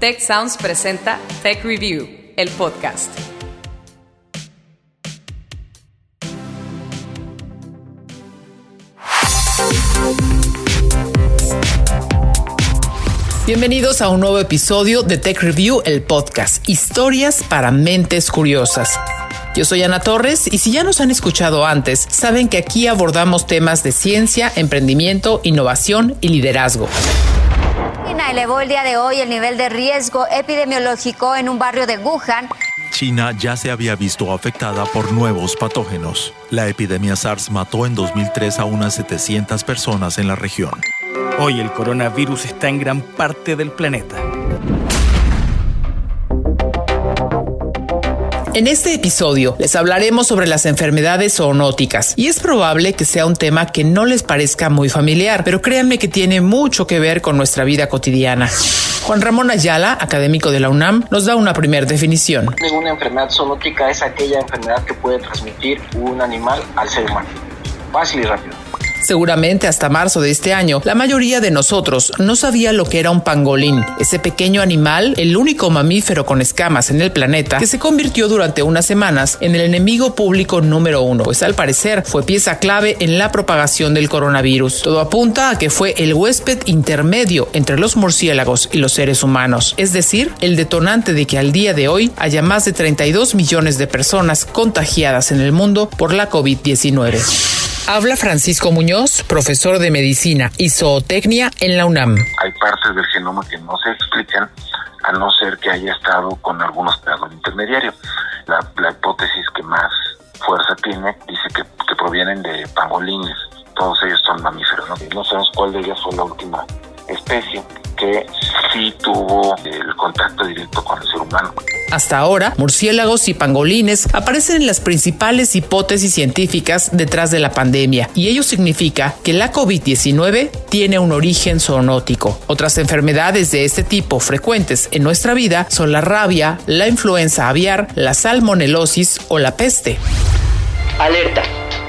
Tech Sounds presenta Tech Review, el podcast. Bienvenidos a un nuevo episodio de Tech Review, el podcast. Historias para mentes curiosas. Yo soy Ana Torres y si ya nos han escuchado antes, saben que aquí abordamos temas de ciencia, emprendimiento, innovación y liderazgo. China elevó el día de hoy el nivel de riesgo epidemiológico en un barrio de Wuhan. China ya se había visto afectada por nuevos patógenos. La epidemia SARS mató en 2003 a unas 700 personas en la región. Hoy el coronavirus está en gran parte del planeta. En este episodio les hablaremos sobre las enfermedades zoonóticas y es probable que sea un tema que no les parezca muy familiar, pero créanme que tiene mucho que ver con nuestra vida cotidiana. Juan Ramón Ayala, académico de la UNAM, nos da una primera definición. Una enfermedad zoonótica es aquella enfermedad que puede transmitir un animal al ser humano. Fácil y rápido. Seguramente hasta marzo de este año, la mayoría de nosotros no sabía lo que era un pangolín, ese pequeño animal, el único mamífero con escamas en el planeta, que se convirtió durante unas semanas en el enemigo público número uno, pues al parecer fue pieza clave en la propagación del coronavirus. Todo apunta a que fue el huésped intermedio entre los murciélagos y los seres humanos, es decir, el detonante de que al día de hoy haya más de 32 millones de personas contagiadas en el mundo por la COVID-19. Habla Francisco Muñoz, profesor de medicina y zootecnia en la UNAM. Hay partes del genoma que no se explican a no ser que haya estado con algunos pedados intermediarios. La, la, hipótesis que más fuerza tiene dice que, que provienen de pangolines. Todos ellos son mamíferos. ¿no? no sabemos cuál de ellas fue la última especie que sí tuvo el contacto directo con el ser humano. Hasta ahora, murciélagos y pangolines aparecen en las principales hipótesis científicas detrás de la pandemia, y ello significa que la COVID-19 tiene un origen zoonótico. Otras enfermedades de este tipo frecuentes en nuestra vida son la rabia, la influenza aviar, la salmonelosis o la peste. Alerta.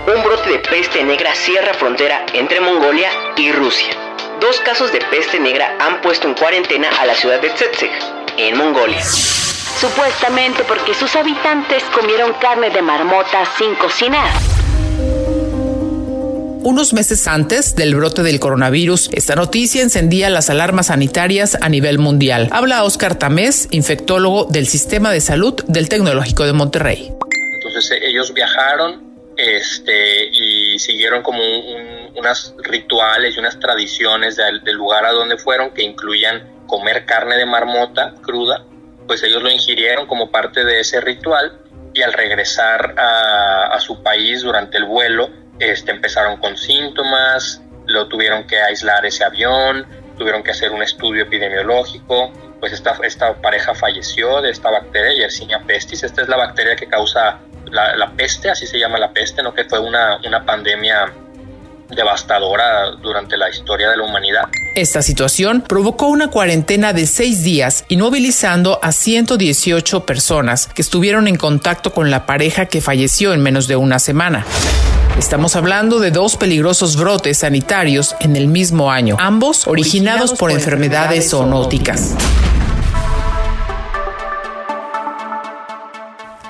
Un brote de peste negra cierra frontera entre Mongolia y Rusia dos casos de peste negra han puesto en cuarentena a la ciudad de Tsetseg, en Mongolia. Supuestamente porque sus habitantes comieron carne de marmota sin cocinar. Unos meses antes del brote del coronavirus, esta noticia encendía las alarmas sanitarias a nivel mundial. Habla Oscar Tamés, infectólogo del Sistema de Salud del Tecnológico de Monterrey. Entonces ellos viajaron este, y siguieron como unas rituales y unas tradiciones del, lugar a donde fueron que incluían comer carne de marmota cruda, pues ellos lo ingirieron como parte de ese ritual y al regresar a, su país durante el vuelo, este, empezaron con síntomas, lo tuvieron que aislar ese avión, tuvieron que hacer un estudio epidemiológico, pues esta, esta pareja falleció de esta bacteria, Yersinia pestis, esta es la bacteria que causa la, peste, así se llama la peste, ¿no? que fue una, una pandemia devastadora durante la historia de la humanidad. Esta situación provocó una cuarentena de seis días, inmovilizando a 118 personas que estuvieron en contacto con la pareja que falleció en menos de una semana. Estamos hablando de dos peligrosos brotes sanitarios en el mismo año, ambos originados, por, enfermedades zoonóticas.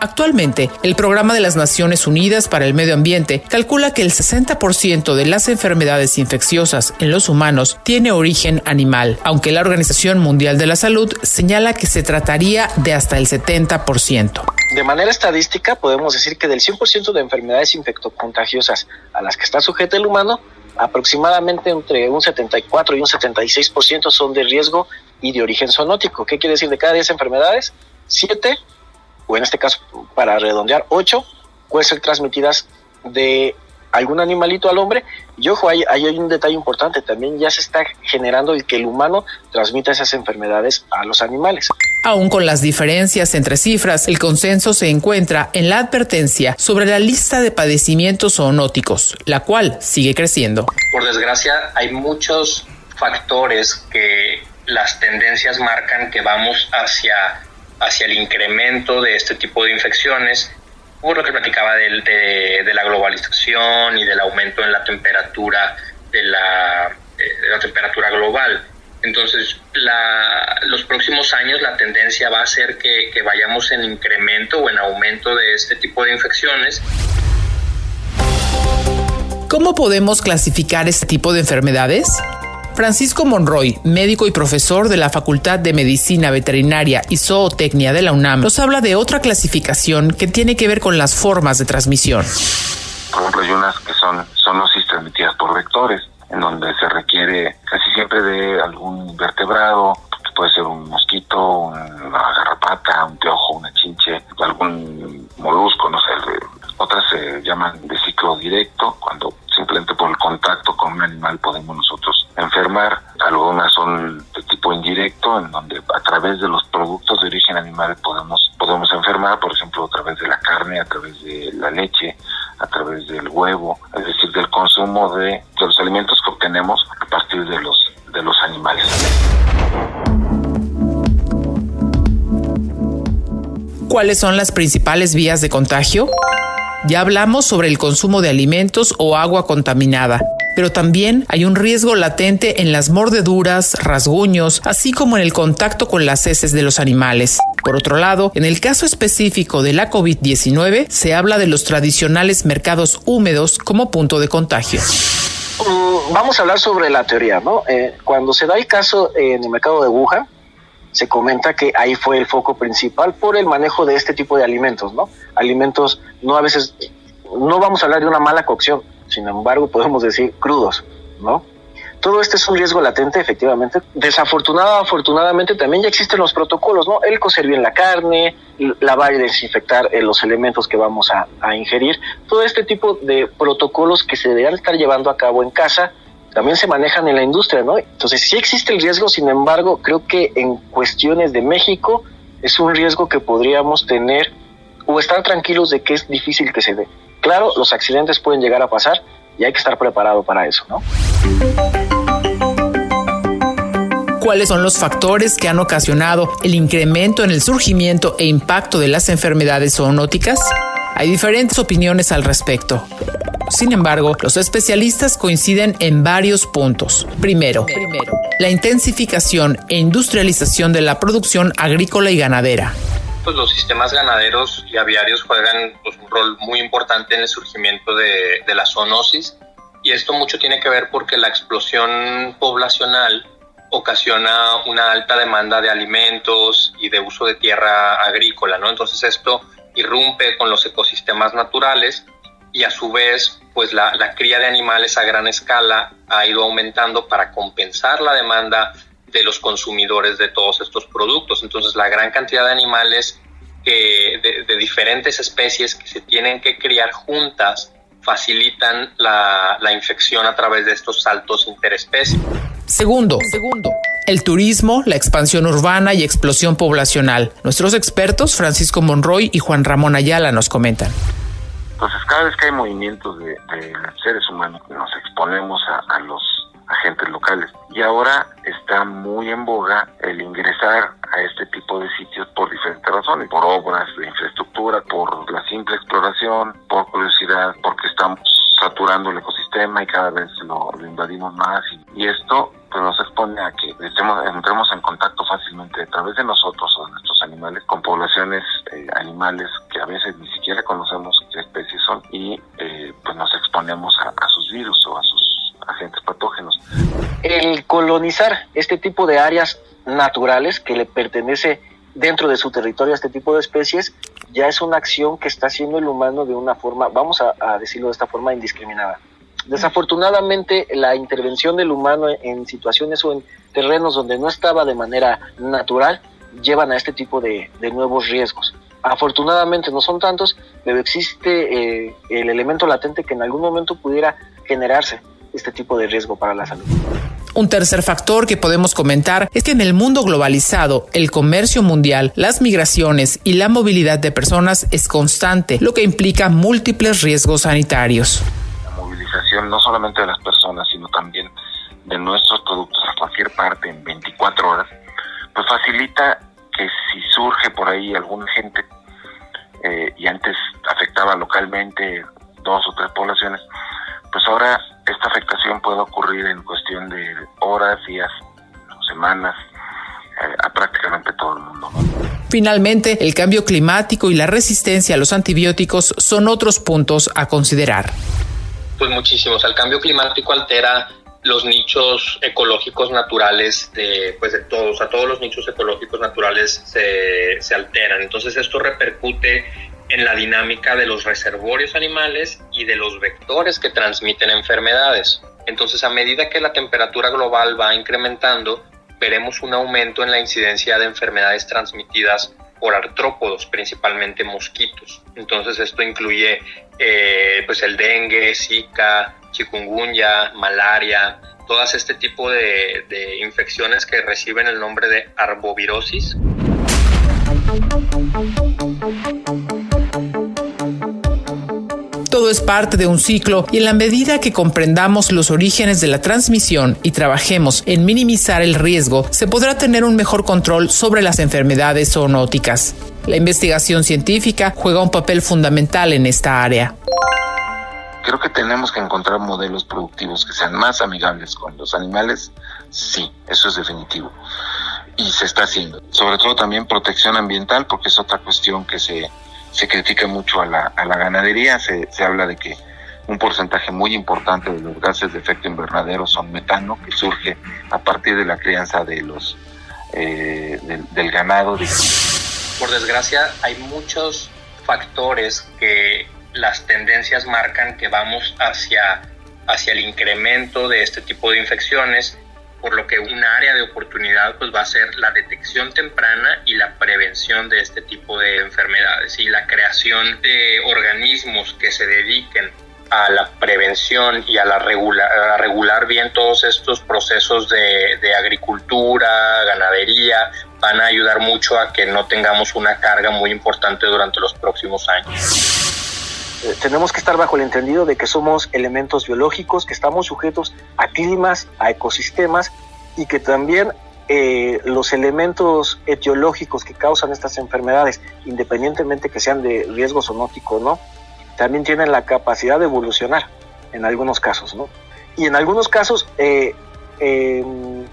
Actualmente, el Programa de las Naciones Unidas para el Medio Ambiente calcula que el 60% de las enfermedades infecciosas en los humanos tiene origen animal, aunque la Organización Mundial de la Salud señala que se trataría de hasta el 70%. De manera estadística, podemos decir que del 100% de enfermedades infectocontagiosas a las que está sujeto el humano, aproximadamente entre un 74 y un 76% son de riesgo y de origen zoonótico. ¿Qué quiere decir? De cada 10 enfermedades, 7 o en este caso para redondear, 8 pueden ser transmitidas de algún animalito al hombre. Y ojo, hay, hay un detalle importante, también ya se está generando el que el humano transmita esas enfermedades a los animales. Aún con las diferencias entre cifras, el consenso se encuentra en la advertencia sobre la lista de padecimientos zoonóticos, la cual sigue creciendo. Por desgracia, hay muchos factores que las tendencias marcan que vamos hacia hacia el incremento de este tipo de infecciones, por lo que platicaba de, de, la globalización y del aumento en la temperatura de la, de la temperatura global. Entonces, los próximos años la tendencia va a ser que, que vayamos en incremento o en aumento de este tipo de infecciones. ¿Cómo podemos clasificar este tipo de enfermedades? Francisco Monroy, médico y profesor de la Facultad de Medicina Veterinaria y Zootecnia de la UNAM, nos habla de otra clasificación que tiene que ver con las formas de transmisión. Por ejemplo, hay unas que son zoonosis transmitidas por vectores, en donde se requiere casi siempre de algún vertebrado, puede ser un mosquito, una garrapata, un teojo, una chinche, algún molusco, no sé. Otras se llaman de ciclo directo, cuando simplemente por el contacto con un animal podemos nosotros enfermar. Algunas son de tipo indirecto, en donde a través de los productos de origen animal podemos, podemos enfermar, por ejemplo, a través de la carne, a través de la leche, a través del huevo, es decir, del consumo de, de los alimentos que obtenemos a partir de los, de los animales. ¿Cuáles son las principales vías de contagio? Ya hablamos sobre el consumo de alimentos o agua contaminada, pero también hay un riesgo latente en las mordeduras, rasguños, así como en el contacto con las heces de los animales. Por otro lado, en el caso específico de la COVID-19, se habla de los tradicionales mercados húmedos como punto de contagio. Mm, vamos a hablar sobre la teoría, ¿no? Eh, cuando se da el caso en el mercado de Wuhan, se comenta que ahí fue el foco principal por el manejo de este tipo de alimentos, ¿no? Alimentos no a veces, no vamos a hablar de una mala cocción, sin embargo podemos decir crudos, ¿no? Todo este es un riesgo latente, efectivamente. Desafortunadamente, afortunadamente también ya existen los protocolos, ¿no? El cocer bien la carne, lavar y desinfectar eh, los elementos que vamos a, a ingerir. Todo este tipo de protocolos que se deberían estar llevando a cabo en casa también se manejan en la industria, ¿no? Entonces sí existe el riesgo, sin embargo, creo que en cuestiones de México es un riesgo que podríamos tener o estar tranquilos de que es difícil que se dé. Claro, los accidentes pueden llegar a pasar y hay que estar preparado para eso, ¿no? ¿Cuáles son los factores que han ocasionado el incremento en el surgimiento e impacto de las enfermedades zoonóticas? Hay diferentes opiniones al respecto. Sin embargo, los especialistas coinciden en varios puntos. Primero, la intensificación e industrialización de la producción agrícola y ganadera. Pues los sistemas ganaderos y aviarios juegan pues, un rol muy importante en el surgimiento de, de la zoonosis y esto mucho tiene que ver porque la explosión poblacional ocasiona una alta demanda de alimentos y de uso de tierra agrícola, ¿no? Entonces esto irrumpe con los ecosistemas naturales y a su vez pues la, cría de animales a gran escala ha ido aumentando para compensar la demanda de los consumidores de todos estos productos. Entonces la gran cantidad de animales que, de, diferentes especies que se tienen que criar juntas facilitan la, la infección a través de estos saltos interespecies. Segundo, segundo, el turismo, la expansión urbana y explosión poblacional. Nuestros expertos, Francisco Monroy y Juan Ramón Ayala, nos comentan. Entonces, cada vez que hay movimientos de, seres humanos, nos exponemos a, los agentes locales. Y ahora está muy en boga el ingresar a este tipo de sitios por diferentes razones, por obras de infraestructura, por la simple exploración, por curiosidad, porque estamos saturando el ecosistema y cada vez lo, invadimos más. Y, esto pues, nos expone a que estemos, entremos en contacto fácilmente a través de nosotros o de nuestros animales con poblaciones eh, animales que a veces ni siquiera conocemos qué especies son y eh, pues nos exponemos a, a sus virus o a sus agentes patógenos. El colonizar este tipo de áreas naturales que le pertenece dentro de su territorio a este tipo de especies ya es una acción que está haciendo el humano de una forma, vamos a, decirlo de esta forma, indiscriminada. Desafortunadamente, la intervención del humano en situaciones o en terrenos donde no estaba de manera natural llevan a este tipo de, nuevos riesgos. Afortunadamente no son tantos, pero existe eh, el elemento latente que en algún momento pudiera generarse este tipo de riesgo para la salud. Un tercer factor que podemos comentar es que en el mundo globalizado, el comercio mundial, las migraciones y la movilidad de personas es constante, lo que implica múltiples riesgos sanitarios. La movilización no solamente de las personas, sino también de nuestros productos a cualquier parte en 24 horas, pues facilita que si surge por ahí alguna gente eh, y antes afectaba localmente dos o tres poblaciones, pues ahora esta afectación puede ocurrir en cuestión de horas, días, semanas, eh, a prácticamente todo el mundo. Finalmente, el cambio climático y la resistencia a los antibióticos son otros puntos a considerar. Pues muchísimos. El cambio climático altera los nichos ecológicos naturales de, pues de todos, a todos los nichos ecológicos naturales se, se alteran. Entonces esto repercute en la dinámica de los reservorios animales y de los vectores que transmiten enfermedades. Entonces, a medida que la temperatura global va incrementando, veremos un aumento en la incidencia de enfermedades transmitidas por artrópodos, principalmente mosquitos. Entonces, esto incluye eh, pues el dengue, zika, chikungunya, malaria, todas este tipo de, de infecciones que reciben el nombre de arbovirosis. Es parte de un ciclo y en la medida que comprendamos los orígenes de la transmisión y trabajemos en minimizar el riesgo, se podrá tener un mejor control sobre las enfermedades zoonóticas. La investigación científica juega un papel fundamental en esta área. Creo que tenemos que encontrar modelos productivos que sean más amigables con los animales. Sí, eso es definitivo. Y se está haciendo. Sobre todo también protección ambiental, porque es otra cuestión que se se critica mucho a la, a la ganadería, se, se habla de que un porcentaje muy importante de los gases de efecto invernadero son metano, que surge a partir de la crianza de los eh, del, ganado. Por desgracia, hay muchos factores que las tendencias marcan que vamos hacia, hacia el incremento de este tipo de infecciones por lo que un área de oportunidad pues va a ser la detección temprana y la prevención de este tipo de enfermedades y la creación de organismos que se dediquen a la prevención y a, la regular, regular bien todos estos procesos de, de agricultura, ganadería, van a ayudar mucho a que no tengamos una carga muy importante durante los próximos años. Eh, tenemos que estar bajo el entendido de que somos elementos biológicos, que estamos sujetos a climas, a ecosistemas y que también eh, los elementos etiológicos que causan estas enfermedades, independientemente que sean de riesgo zoonótico o no, también tienen la capacidad de evolucionar en algunos casos, ¿no? Y en algunos casos eh, em,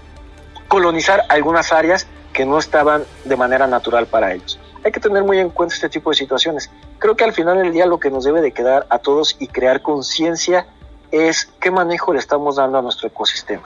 colonizar algunas áreas que no estaban de manera natural para ellos hay que tener muy en cuenta este tipo de situaciones. Creo que al final del día lo que nos debe de quedar a todos y crear conciencia es qué manejo le estamos dando a nuestro ecosistema.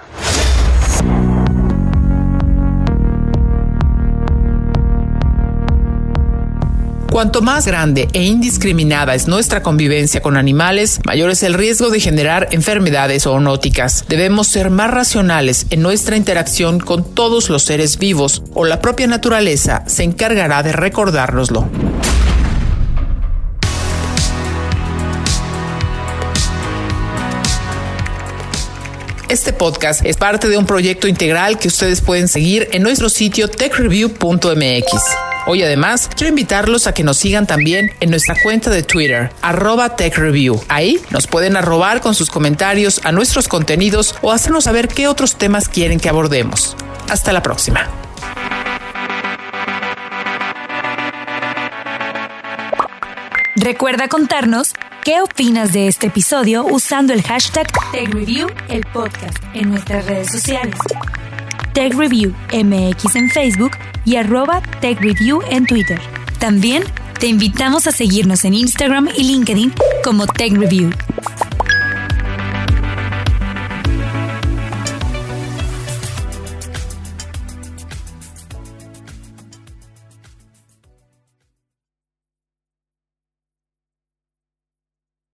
Cuanto más grande e indiscriminada es nuestra convivencia con animales, mayor es el riesgo de generar enfermedades zoonóticas. Debemos ser más racionales en nuestra interacción con todos los seres vivos o la propia naturaleza se encargará de recordárnoslo. Este podcast es parte de un proyecto integral que ustedes pueden seguir en nuestro sitio techreview.mx. Hoy además quiero invitarlos a que nos sigan también en nuestra cuenta de Twitter, arroba TechReview. Ahí nos pueden arrobar con sus comentarios a nuestros contenidos o hacernos saber qué otros temas quieren que abordemos. Hasta la próxima. Recuerda contarnos qué opinas de este episodio usando el hashtag TechReview, el podcast, en nuestras redes sociales. TechReview MX en Facebook y arroba TechReview en Twitter. También te invitamos a seguirnos en Instagram y LinkedIn como TechReview.